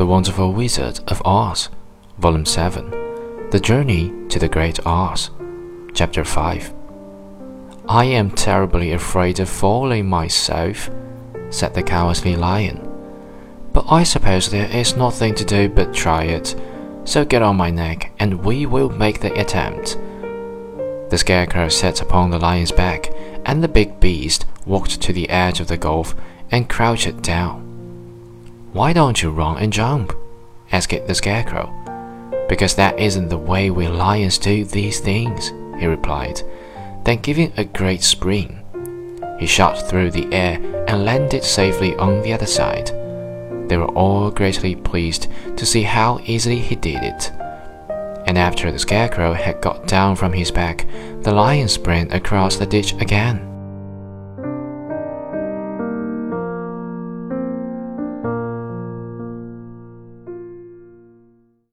The Wonderful Wizard of Oz, Volume 7 The Journey to the Great Oz, Chapter 5. I am terribly afraid of falling myself, said the Cowardly Lion. But I suppose there is nothing to do but try it, so get on my neck and we will make the attempt. The Scarecrow sat upon the lion's back, and the big beast walked to the edge of the gulf and crouched down. Why don't you run and jump? asked the Scarecrow. Because that isn't the way we lions do these things, he replied. Then, giving a great spring, he shot through the air and landed safely on the other side. They were all greatly pleased to see how easily he did it. And after the Scarecrow had got down from his back, the lion sprang across the ditch again.